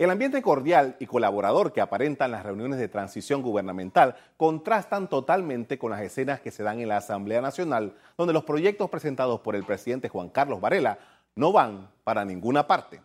El ambiente cordial y colaborador que aparentan las reuniones de transición gubernamental contrastan totalmente con las escenas que se dan en la Asamblea Nacional, donde los proyectos presentados por el presidente Juan Carlos Varela no van para ninguna parte.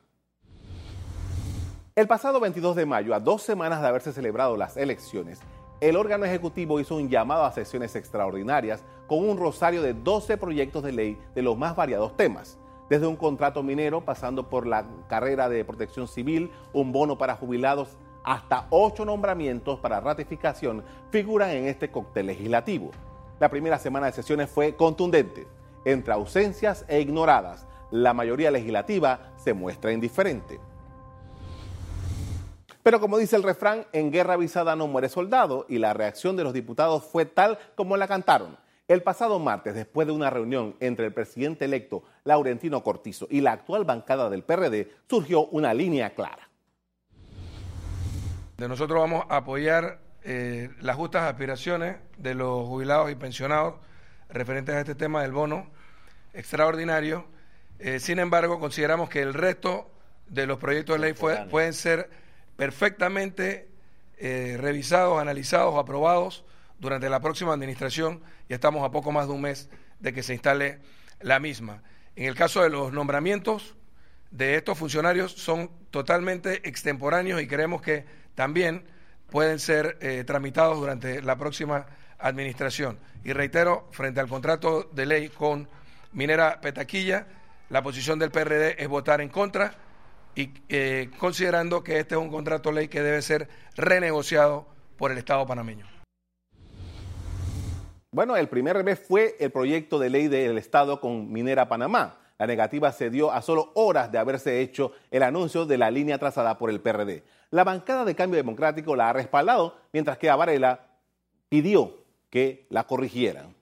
El pasado 22 de mayo, a dos semanas de haberse celebrado las elecciones, el órgano ejecutivo hizo un llamado a sesiones extraordinarias con un rosario de 12 proyectos de ley de los más variados temas desde un contrato minero, pasando por la carrera de protección civil, un bono para jubilados, hasta ocho nombramientos para ratificación figuran en este cóctel legislativo. La primera semana de sesiones fue contundente. Entre ausencias e ignoradas, la mayoría legislativa se muestra indiferente. Pero como dice el refrán, en guerra avisada no muere soldado y la reacción de los diputados fue tal como la cantaron. El pasado martes, después de una reunión entre el presidente electo Laurentino Cortizo y la actual bancada del PRD, surgió una línea clara. De nosotros vamos a apoyar eh, las justas aspiraciones de los jubilados y pensionados referentes a este tema del bono extraordinario. Eh, sin embargo, consideramos que el resto de los proyectos de ley pueden ser perfectamente eh, revisados, analizados o aprobados durante la próxima administración y estamos a poco más de un mes de que se instale la misma. En el caso de los nombramientos de estos funcionarios son totalmente extemporáneos y creemos que también pueden ser eh, tramitados durante la próxima administración. Y reitero, frente al contrato de ley con Minera Petaquilla, la posición del PRD es votar en contra y eh, considerando que este es un contrato de ley que debe ser renegociado por el Estado panameño. Bueno, el primer revés fue el proyecto de ley del Estado con Minera Panamá. La negativa se dio a solo horas de haberse hecho el anuncio de la línea trazada por el PRD. La bancada de Cambio Democrático la ha respaldado, mientras que Avarela pidió que la corrigieran.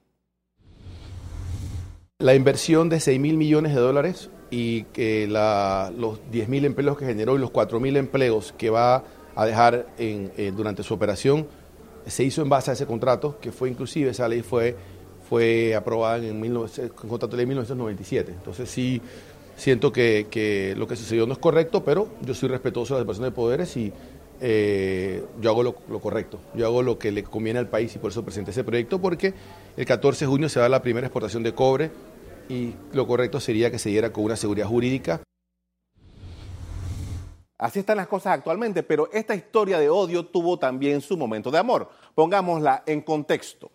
La inversión de 6 mil millones de dólares y que los 10 mil empleos que generó y los 4 mil empleos que va a dejar eh, durante su operación se hizo en base a ese contrato, que fue inclusive, esa ley fue, fue aprobada en el contrato de ley 1997. Entonces sí siento que, lo que sucedió no es correcto, pero yo soy respetuoso de la separación de poderes y eh, yo hago lo, correcto, yo hago lo que le conviene al país y por eso presenté ese proyecto, porque el 14 de junio se da la primera exportación de cobre y lo correcto sería que se diera con una seguridad jurídica. Así están las cosas actualmente, pero esta historia de odio tuvo también su momento de amor. Pongámosla en contexto.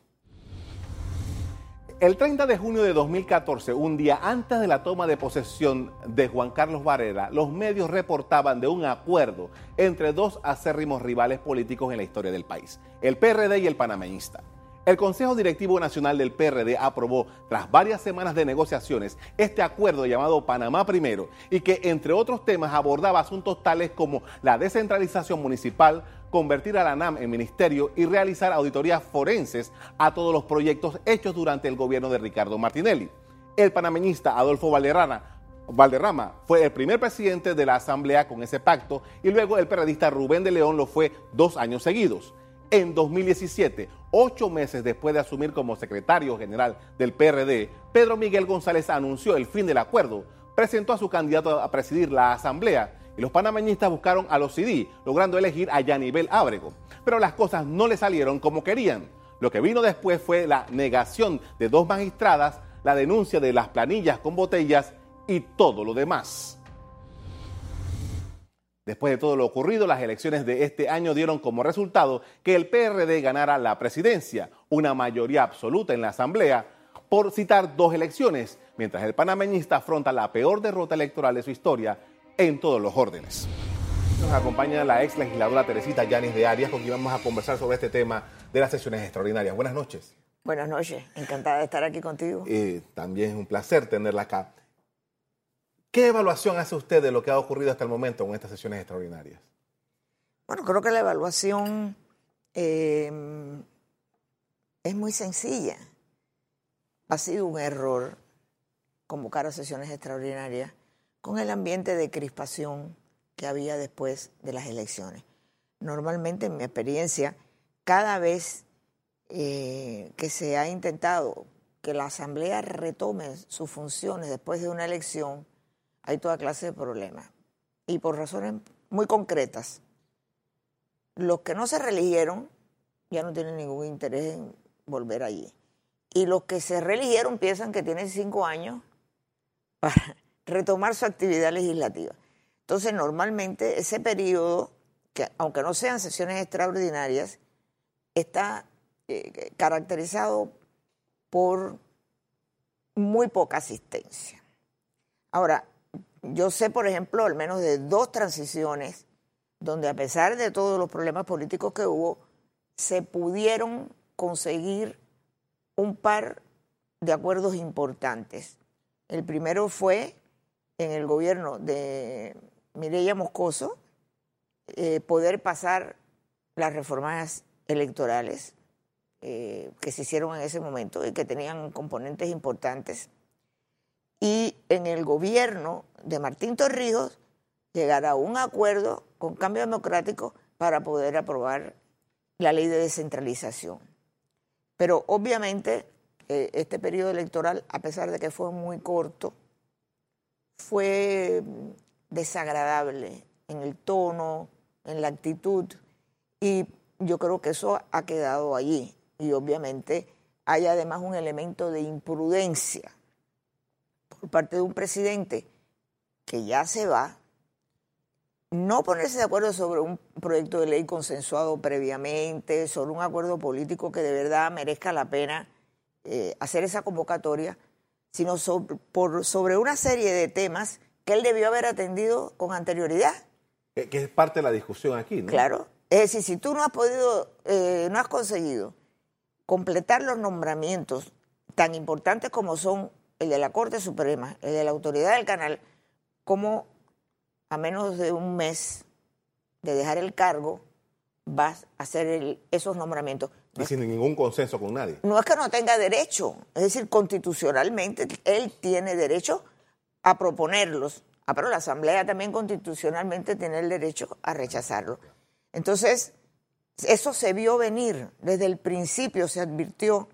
El 30 de junio de 2014, un día antes de la toma de posesión de Juan Carlos Varela, los medios reportaban de un acuerdo entre dos acérrimos rivales políticos en la historia del país, el PRD y el panameñista. El Consejo Directivo Nacional del PRD aprobó, tras varias semanas de negociaciones, este acuerdo llamado Panamá Primero y que, entre otros temas, abordaba asuntos tales como la descentralización municipal, convertir a la NAM en ministerio y realizar auditorías forenses a todos los proyectos hechos durante el gobierno de Ricardo Martinelli. El panameñista Adolfo Valderrama Valderrama fue el primer presidente de la Asamblea con ese pacto y luego el periodista Rubén de León lo fue dos años seguidos. En 2017, ocho meses después de asumir como secretario general del PRD, Pedro Miguel González anunció el fin del acuerdo, presentó a su candidato a presidir la Asamblea y los panameñistas buscaron a los CD, logrando elegir a Yanibel Ábrego. Pero las cosas no le salieron como querían. Lo que vino después fue la negación de dos magistradas, la denuncia de las planillas con botellas y todo lo demás. Después de todo lo ocurrido, las elecciones de este año dieron como resultado que el PRD ganara la presidencia, una mayoría absoluta en la Asamblea, por citar dos elecciones, mientras el panameñista afronta la peor derrota electoral de su historia en todos los órdenes. Nos acompaña la ex legisladora Teresita Yanis de Arias, con quien vamos a conversar sobre este tema de las sesiones extraordinarias. Buenas noches. Buenas noches, encantada de estar aquí contigo. Eh, también es un placer tenerla acá. ¿Qué evaluación hace usted de lo que ha ocurrido hasta el momento con estas sesiones extraordinarias? Bueno, creo que la evaluación eh, es muy sencilla. Ha sido un error convocar a sesiones extraordinarias con el ambiente de crispación que había después de las elecciones. Normalmente, en mi experiencia, cada vez eh, que se ha intentado que la Asamblea retome sus funciones después de una elección, hay toda clase de problemas. Y por razones muy concretas. Los que no se religieron ya no tienen ningún interés en volver allí. Y los que se religieron piensan que tienen cinco años para retomar su actividad legislativa. Entonces, normalmente ese periodo, que aunque no sean sesiones extraordinarias, está eh, caracterizado por muy poca asistencia. Ahora, yo sé, por ejemplo, al menos de dos transiciones donde a pesar de todos los problemas políticos que hubo, se pudieron conseguir un par de acuerdos importantes. El primero fue en el gobierno de Mireya Moscoso, eh, poder pasar las reformas electorales eh, que se hicieron en ese momento y que tenían componentes importantes. Y en el gobierno de Martín Torrijos llegar a un acuerdo con cambio democrático para poder aprobar la ley de descentralización. Pero obviamente eh, este periodo electoral, a pesar de que fue muy corto, fue desagradable en el tono, en la actitud, y yo creo que eso ha quedado allí. Y obviamente hay además un elemento de imprudencia por parte de un presidente que ya se va, no ponerse de acuerdo sobre un proyecto de ley consensuado previamente, sobre un acuerdo político que de verdad merezca la pena eh, hacer esa convocatoria, sino sobre, por, sobre una serie de temas que él debió haber atendido con anterioridad. Que, es parte de la discusión aquí, ¿no? Claro. Es decir, si tú no has podido, eh, no has conseguido completar los nombramientos tan importantes como son el de la Corte Suprema, el de la Autoridad del Canal, como a menos de un mes de dejar el cargo, vas a hacer esos nombramientos. y sin ningún consenso con nadie. No es que no tenga derecho, es decir, constitucionalmente él tiene derecho a proponerlos, ah, pero la Asamblea también constitucionalmente tiene el derecho a rechazarlo. Entonces, eso se vio venir, desde el principio se advirtió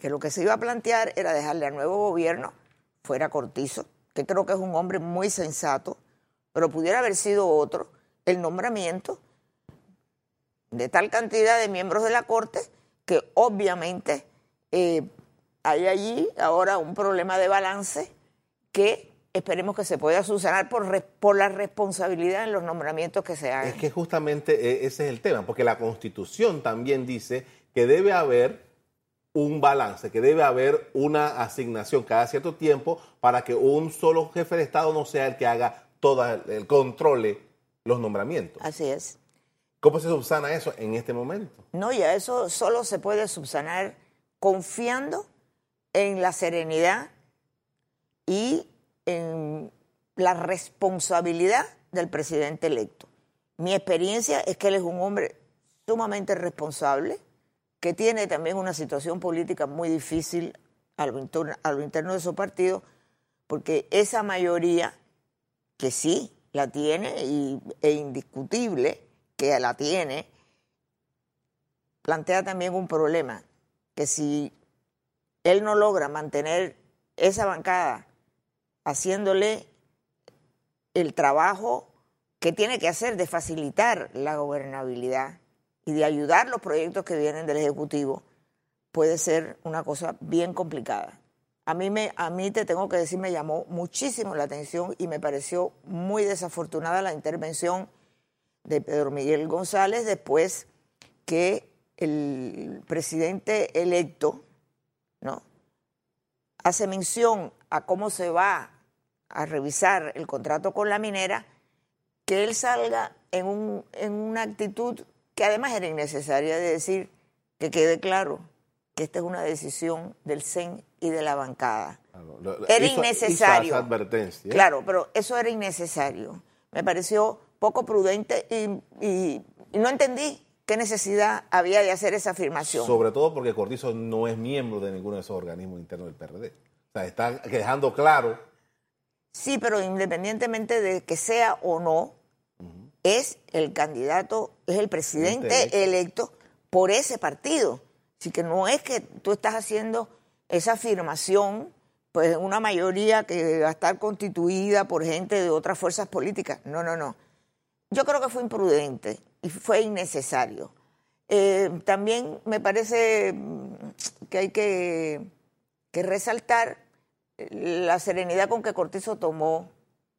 que lo que se iba a plantear era dejarle al nuevo gobierno fuera Cortizo, que creo que es un hombre muy sensato, pero pudiera haber sido otro, el nombramiento de tal cantidad de miembros de la Corte que obviamente eh, hay allí ahora un problema de balance que esperemos que se pueda solucionar por, por la responsabilidad en los nombramientos que se hagan. Es que justamente eh, ese es el tema, porque la Constitución también dice que debe haber un balance, que debe haber una asignación cada cierto tiempo para que un solo jefe de Estado no sea el que haga todo el controle los nombramientos. Así es. ¿Cómo se subsana eso en este momento? No, ya eso solo se puede subsanar confiando en la serenidad y en la responsabilidad del presidente electo. Mi experiencia es que él es un hombre sumamente responsable, que tiene también una situación política muy difícil a lo, interno, de su partido, porque esa mayoría, que sí la tiene y, e indiscutible que la tiene, plantea también un problema, que si él no logra mantener esa bancada haciéndole el trabajo que tiene que hacer de facilitar la gobernabilidad, y de ayudar los proyectos que vienen del Ejecutivo puede ser una cosa bien complicada. A mí, me, a mí te tengo que decir, me llamó muchísimo la atención y me pareció muy desafortunada la intervención de Pedro Miguel González después que el presidente electo ¿no? hace mención a cómo se va a revisar el contrato con la minera, que él salga en, un, en una actitud que además era innecesaria de decir que quede claro que esta es una decisión del CEN y de la bancada. era innecesario. advertencia. Claro, pero eso era innecesario. Me pareció poco prudente y, no entendí qué necesidad había de hacer esa afirmación. Sobre todo porque Cortizo no es miembro de ninguno de esos organismos internos del PRD. O sea, está dejando claro. Sí, pero independientemente de que sea o no, es el candidato, es el presidente electo por ese partido. Así que no es que tú estás haciendo esa afirmación, pues una mayoría que va a estar constituida por gente de otras fuerzas políticas. No, no, no. yo creo que fue imprudente y fue innecesario. Eh, también me parece mm, que hay que, que resaltar la serenidad con que Cortizo tomó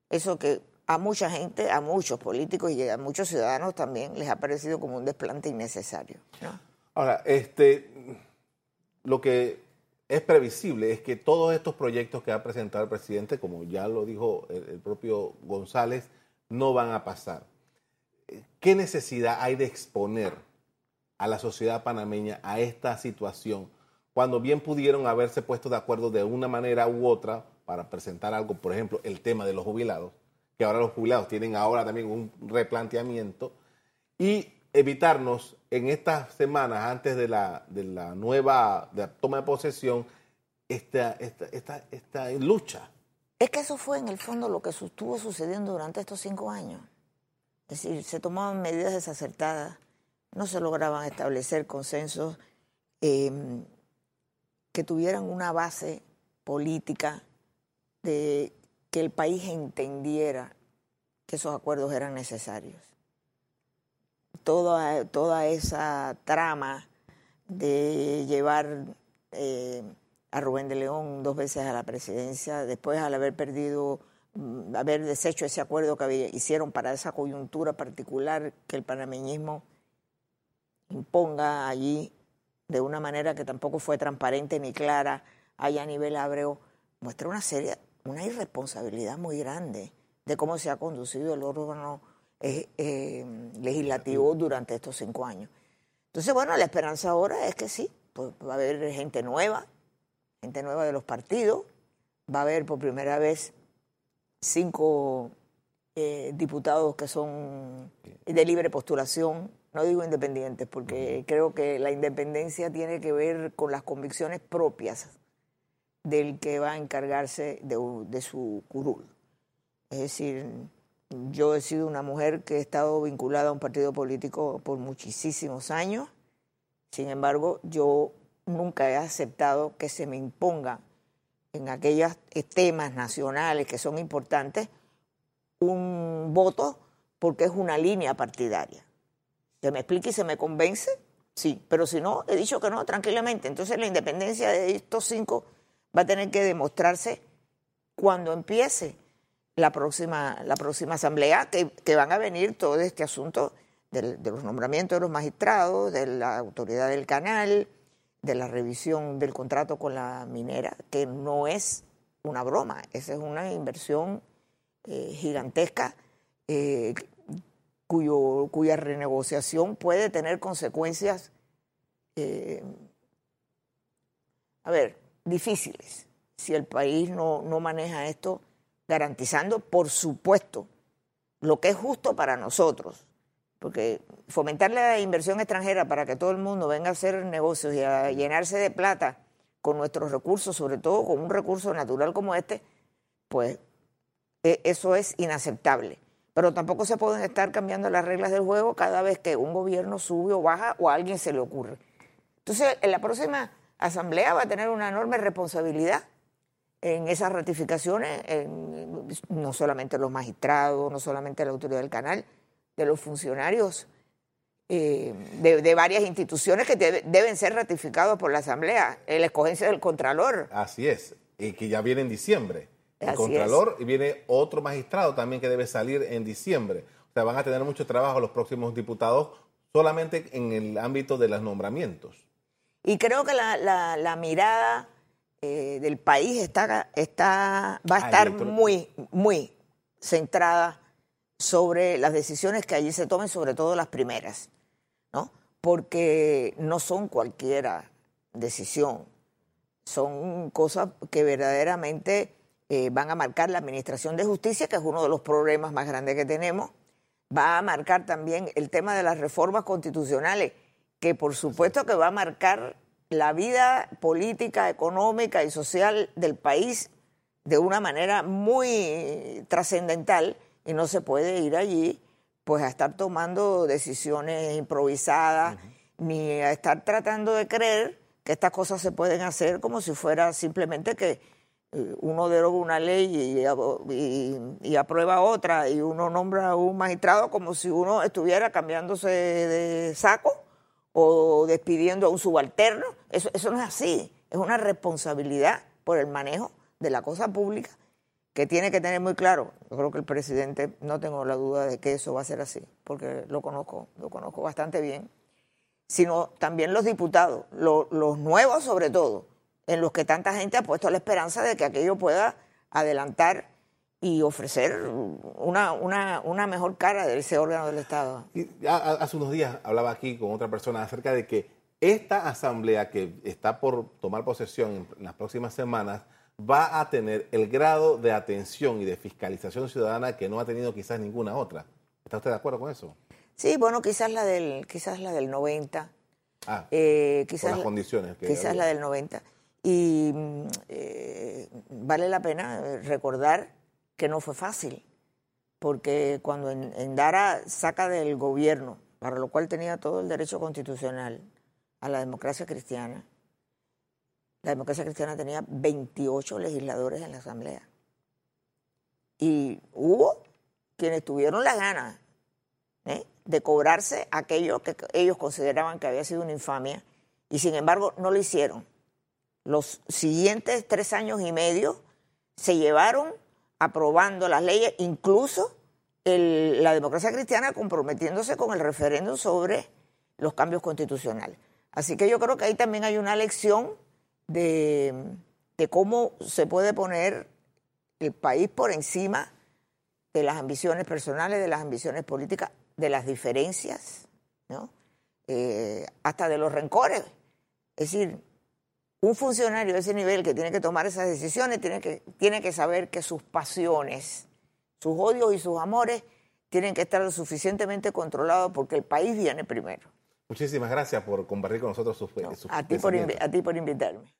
eso que a mucha gente, a muchos políticos y a muchos ciudadanos también les ha parecido como un desplante innecesario. Ahora, este, lo que es previsible es que todos estos proyectos que ha presentado el presidente, como ya lo dijo el, propio González, no van a pasar. ¿Qué necesidad hay de exponer a la sociedad panameña a esta situación cuando bien pudieron haberse puesto de acuerdo de una manera u otra para presentar algo, por ejemplo, el tema de los jubilados, que ahora los jubilados tienen ahora también un replanteamiento, y evitarnos en estas semanas antes de la, de la nueva toma de posesión esta, esta, esta, lucha. Es que eso fue en el fondo lo que estuvo sucediendo durante estos cinco años. Es decir, se tomaban medidas desacertadas, no se lograban establecer consensos em, que tuvieran una base política de que el país entendiera que esos acuerdos eran necesarios. Toda, toda esa trama de llevar eh, a Rubén de León dos veces a la presidencia, después al haber perdido, mm, haber deshecho ese acuerdo que hicieron para esa coyuntura particular que el panameñismo imponga allí de una manera que tampoco fue transparente ni clara allá a nivel Abreu, muestra una seria, una irresponsabilidad muy grande de cómo se ha conducido el órgano eh, eh, legislativo durante estos cinco años. Entonces, bueno, la esperanza ahora es que sí, pues va a haber gente nueva, gente nueva de los partidos, va a haber por primera vez cinco eh, diputados que son de libre postulación, no digo independientes, porque creo que la independencia tiene que ver con las convicciones propias del que va a encargarse de, su curul. Es decir, yo he sido una mujer que he estado vinculada a un partido político por muchísimos años, sin embargo, yo nunca he aceptado que se me imponga en aquellos temas nacionales que son importantes un voto porque es una línea partidaria. Se me explique y se me convence, sí, pero si no, he dicho que no, tranquilamente. Entonces la independencia de estos cinco va a tener que demostrarse cuando empiece la próxima, la próxima asamblea, que, van a venir todo este asunto de, los nombramientos de los magistrados, de la autoridad del canal, de la revisión del contrato con la minera, que no es una broma, esa es una inversión eh, gigantesca eh, cuyo, cuya renegociación puede tener consecuencias, eh, a ver, difíciles si el país no, no maneja esto, garantizando, por supuesto, lo que es justo para nosotros. Porque fomentar la inversión extranjera para que todo el mundo venga a hacer negocios y a llenarse de plata con nuestros recursos, sobre todo con un recurso natural como este, pues e, eso es inaceptable. Pero tampoco se pueden estar cambiando las reglas del juego cada vez que un gobierno sube o baja o a alguien se le ocurre. Entonces, en la próxima Asamblea va a tener una enorme responsabilidad en esas ratificaciones, no solamente los magistrados, no solamente la autoridad del canal, de los funcionarios eh, de, varias instituciones que deben ser ratificados por la Asamblea, la escogencia del Contralor. Así es, y que ya viene en diciembre. El Contralor y viene otro magistrado también que debe salir en diciembre. O sea, van a tener mucho trabajo los próximos diputados solamente en el ámbito de los nombramientos. Y creo que la, mirada eh, del país está, está, va a estar muy, muy centrada sobre las decisiones que allí se tomen, sobre todo las primeras, ¿no? Porque no son cualquiera decisión, son cosas que verdaderamente eh, van a marcar la Administración de Justicia, que es uno de los problemas más grandes que tenemos, va a marcar también el tema de las reformas constitucionales, que por supuesto que va a marcar la vida política, económica y social del país de una manera muy trascendental y no se puede ir allí pues a estar tomando decisiones improvisadas ni a estar tratando de creer que estas cosas se pueden hacer como si fuera simplemente que eh, uno deroga una ley y, aprueba otra y uno nombra a un magistrado como si uno estuviera cambiándose de saco o despidiendo a un subalterno. Eso, eso no es así. Es una responsabilidad por el manejo de la cosa pública que tiene que tener muy claro. Yo creo que el presidente, no tengo la duda de que eso va a ser así, porque lo conozco, lo conozco bastante bien, sino también los diputados, los nuevos sobre todo en los que tanta gente ha puesto la esperanza de que aquello pueda adelantar y ofrecer una, una, una mejor cara de ese órgano del Estado. Y hace unos días hablaba aquí con otra persona acerca de que esta asamblea que está por tomar posesión en las próximas semanas va a tener el grado de atención y de fiscalización ciudadana que no ha tenido quizás ninguna otra. ¿Está usted de acuerdo con eso? Sí, bueno, quizás la del, quizás la del 90. Ah, eh, quizás las condiciones. Que quizás la del 90. Y eh, vale la pena recordar que no fue fácil, porque cuando Endara saca del gobierno, para lo cual tenía todo el derecho constitucional, a la democracia cristiana, la democracia cristiana tenía 28 legisladores en la Asamblea. Y hubo quienes tuvieron la gana ¿eh? de cobrarse aquello que ellos consideraban que había sido una infamia, y sin embargo no lo hicieron los siguientes tres años y medio se llevaron aprobando las leyes, incluso la democracia cristiana comprometiéndose con el referéndum sobre los cambios constitucionales. Así que yo creo que ahí también hay una lección de, cómo se puede poner el país por encima de las ambiciones personales, de las ambiciones políticas, de las diferencias, ¿no? Eh, hasta de los rencores. Es decir, un funcionario de ese nivel que tiene que tomar esas decisiones tiene que, tiene que saber que sus pasiones, sus odios y sus amores tienen que estar lo suficientemente controlados porque el país viene primero. Muchísimas gracias por compartir con nosotros sus, a, ti por, a ti por invitarme.